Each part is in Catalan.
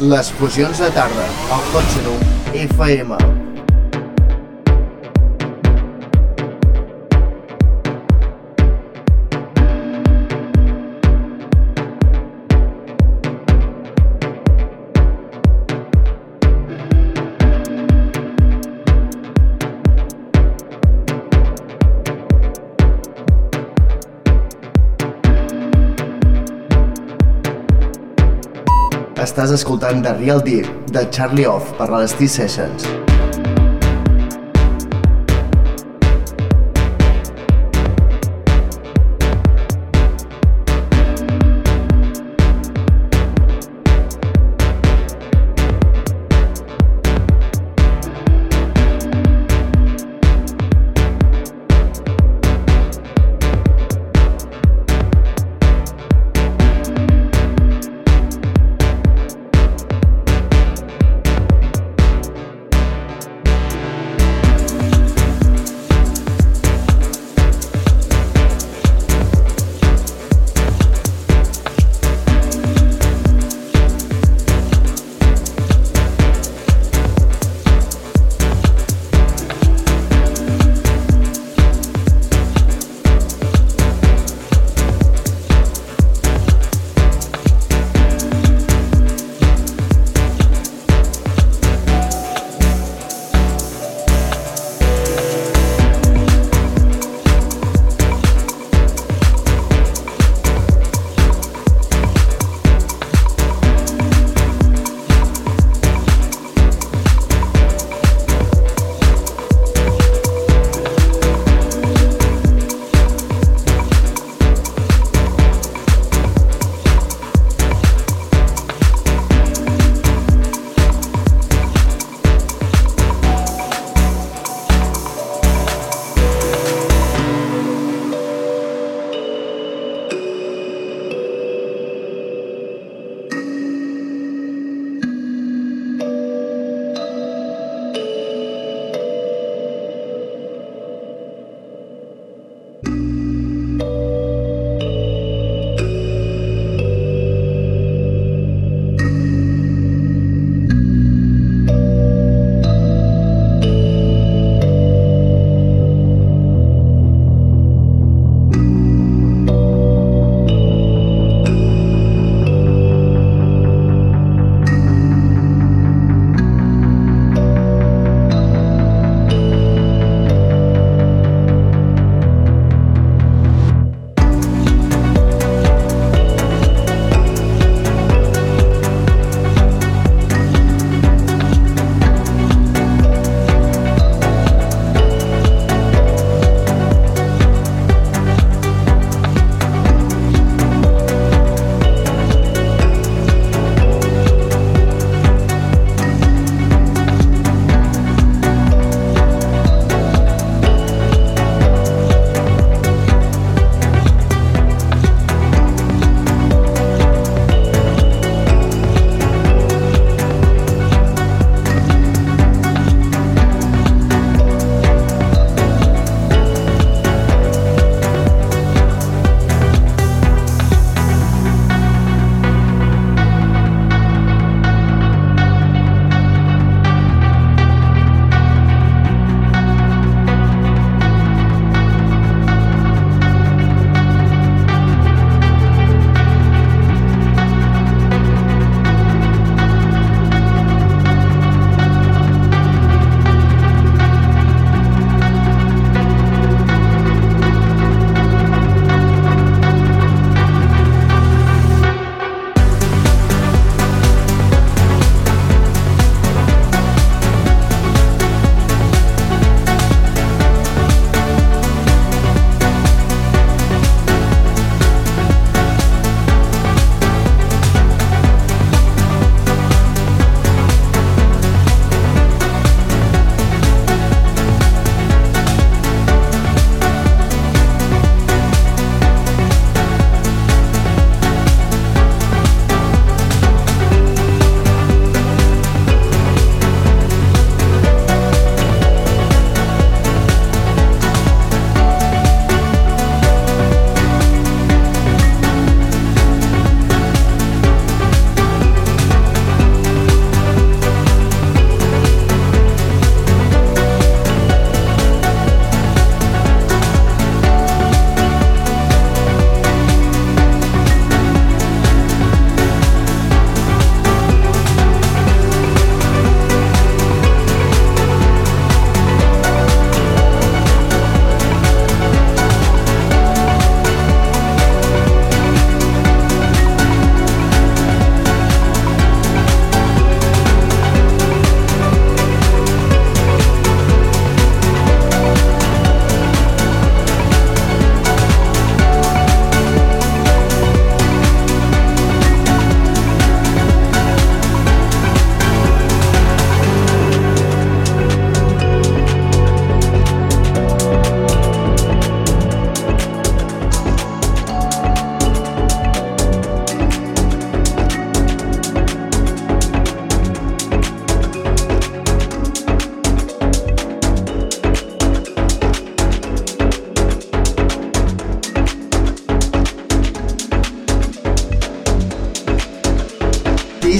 Les fusions de tarda, al Hot FM. Estàs escoltant The Real Deep de Charlie Off per les T-Sessions.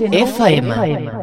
Seno FM.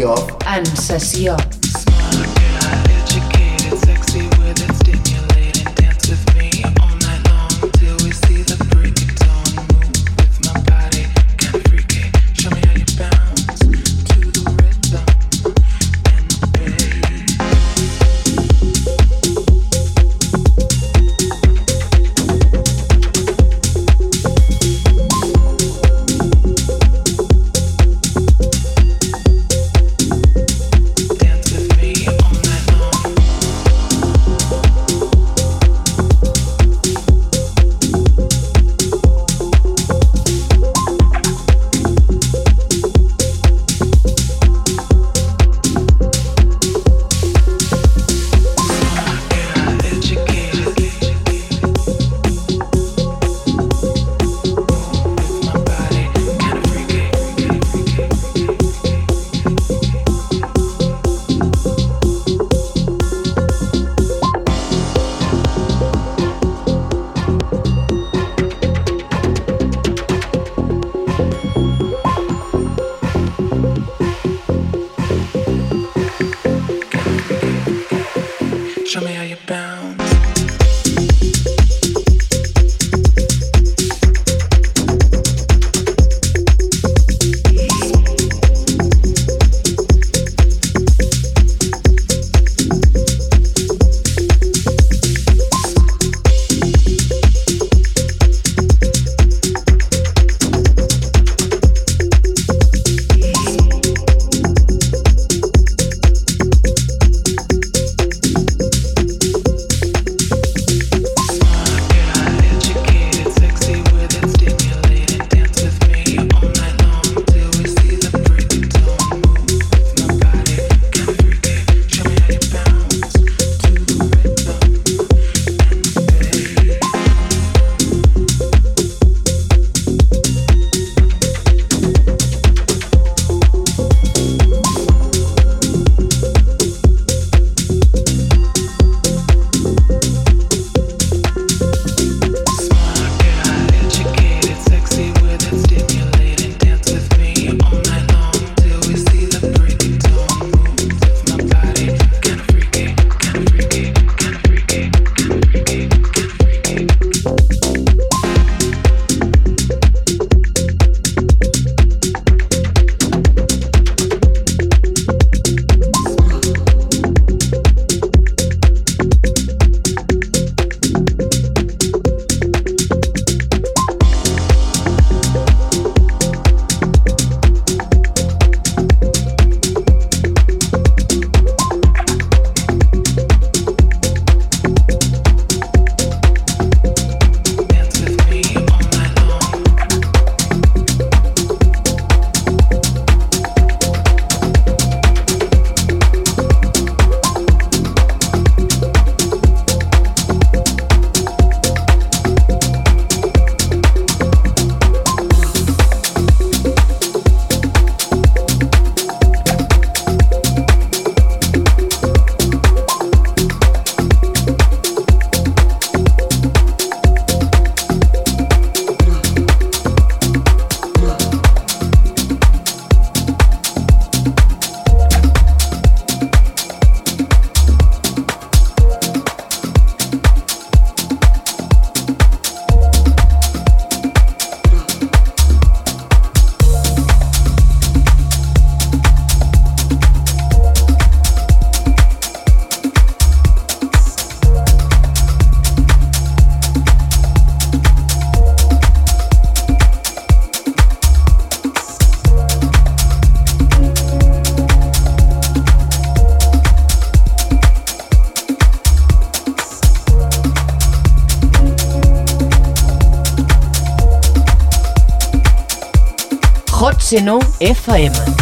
Off En sessió. S9 FM.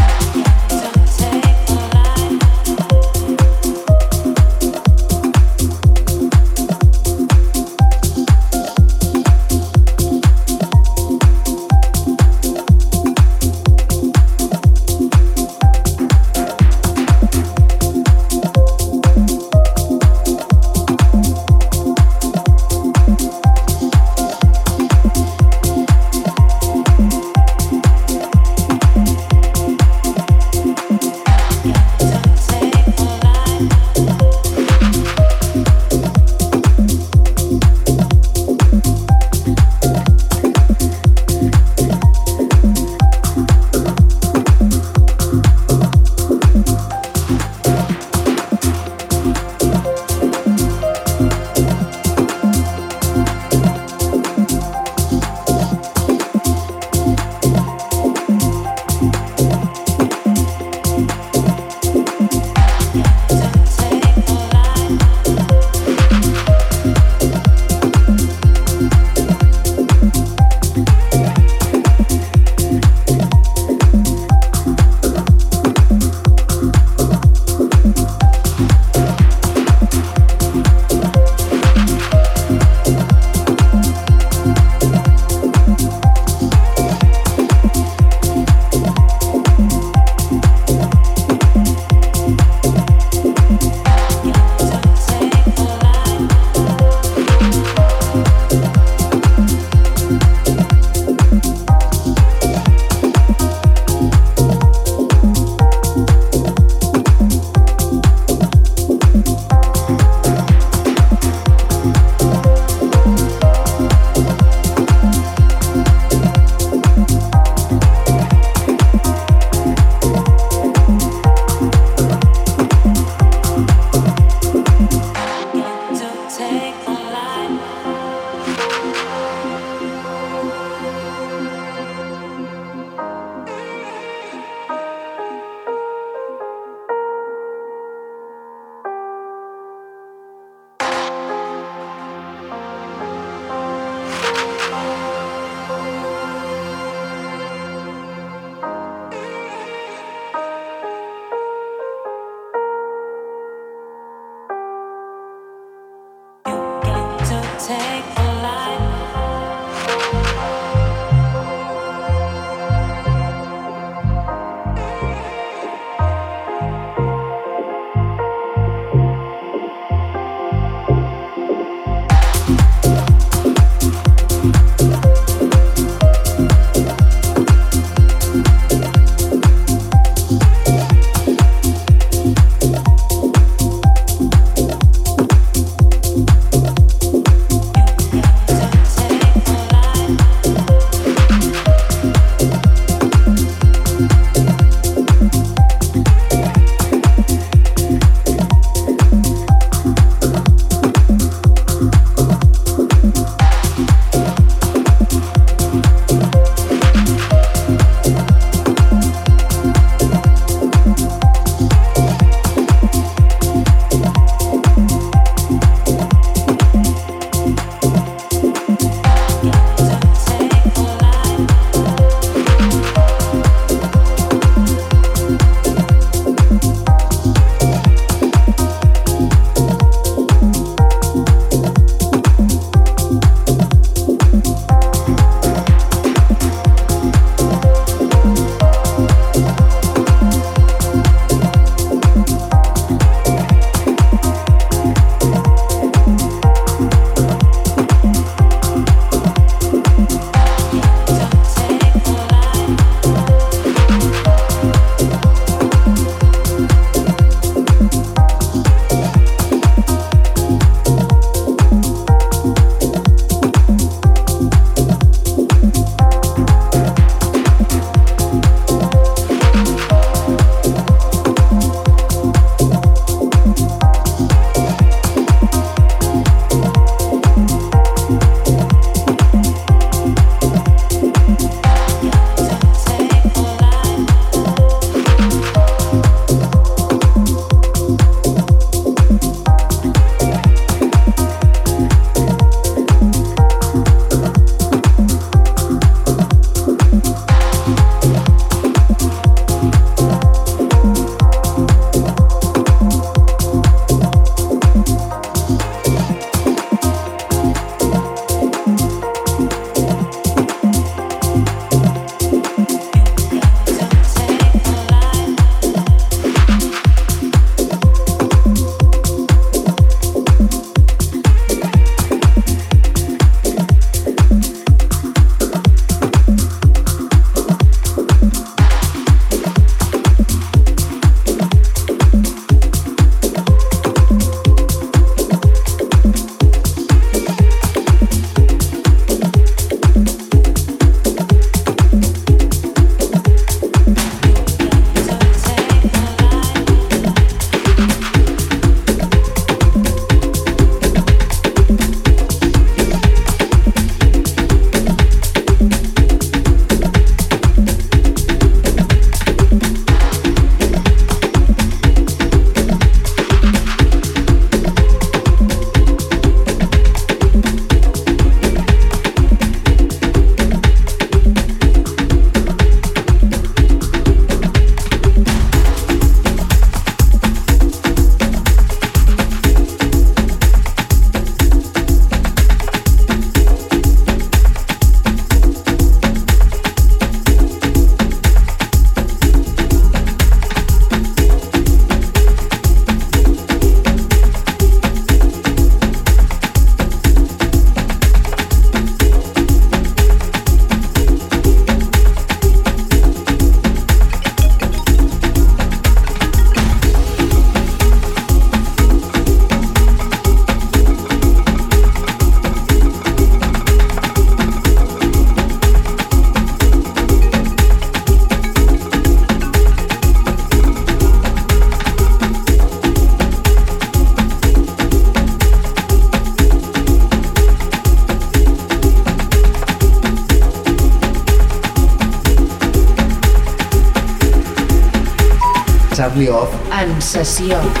sensación.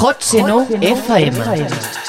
Hot Seno FM.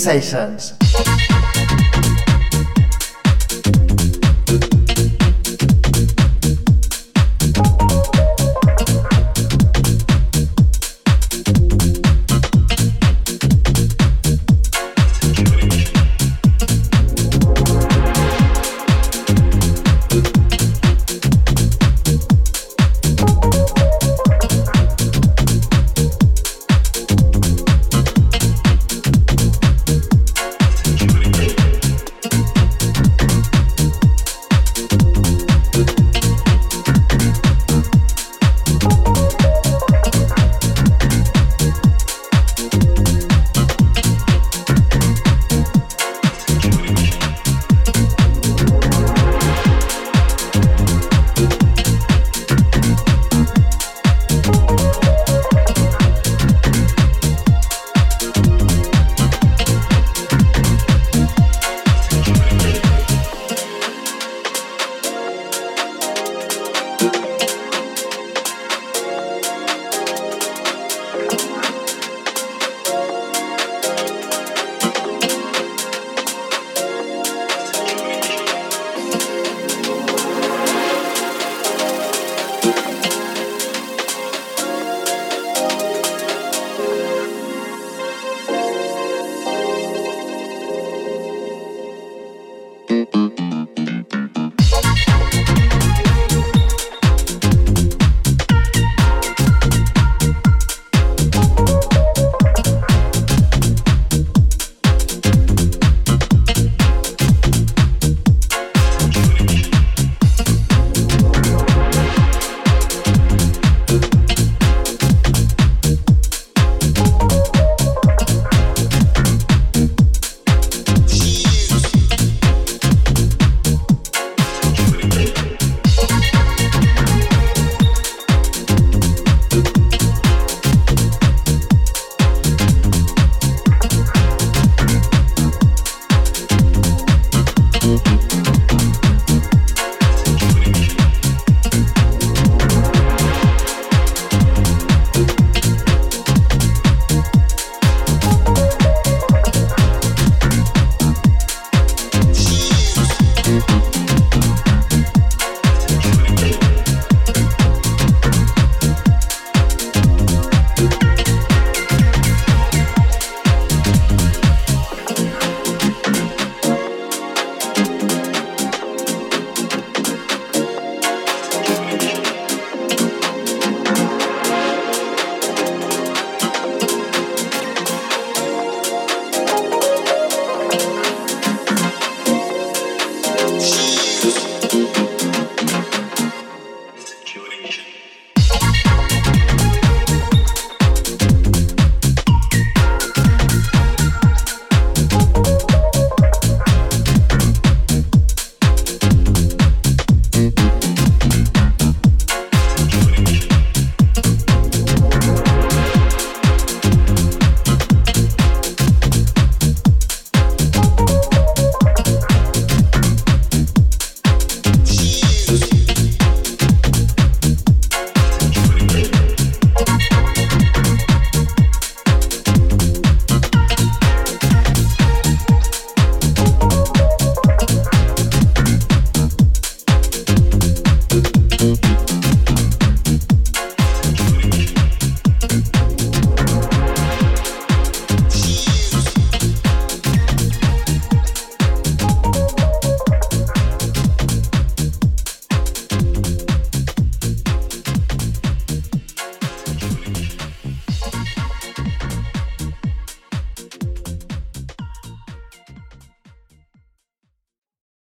T-Sessions.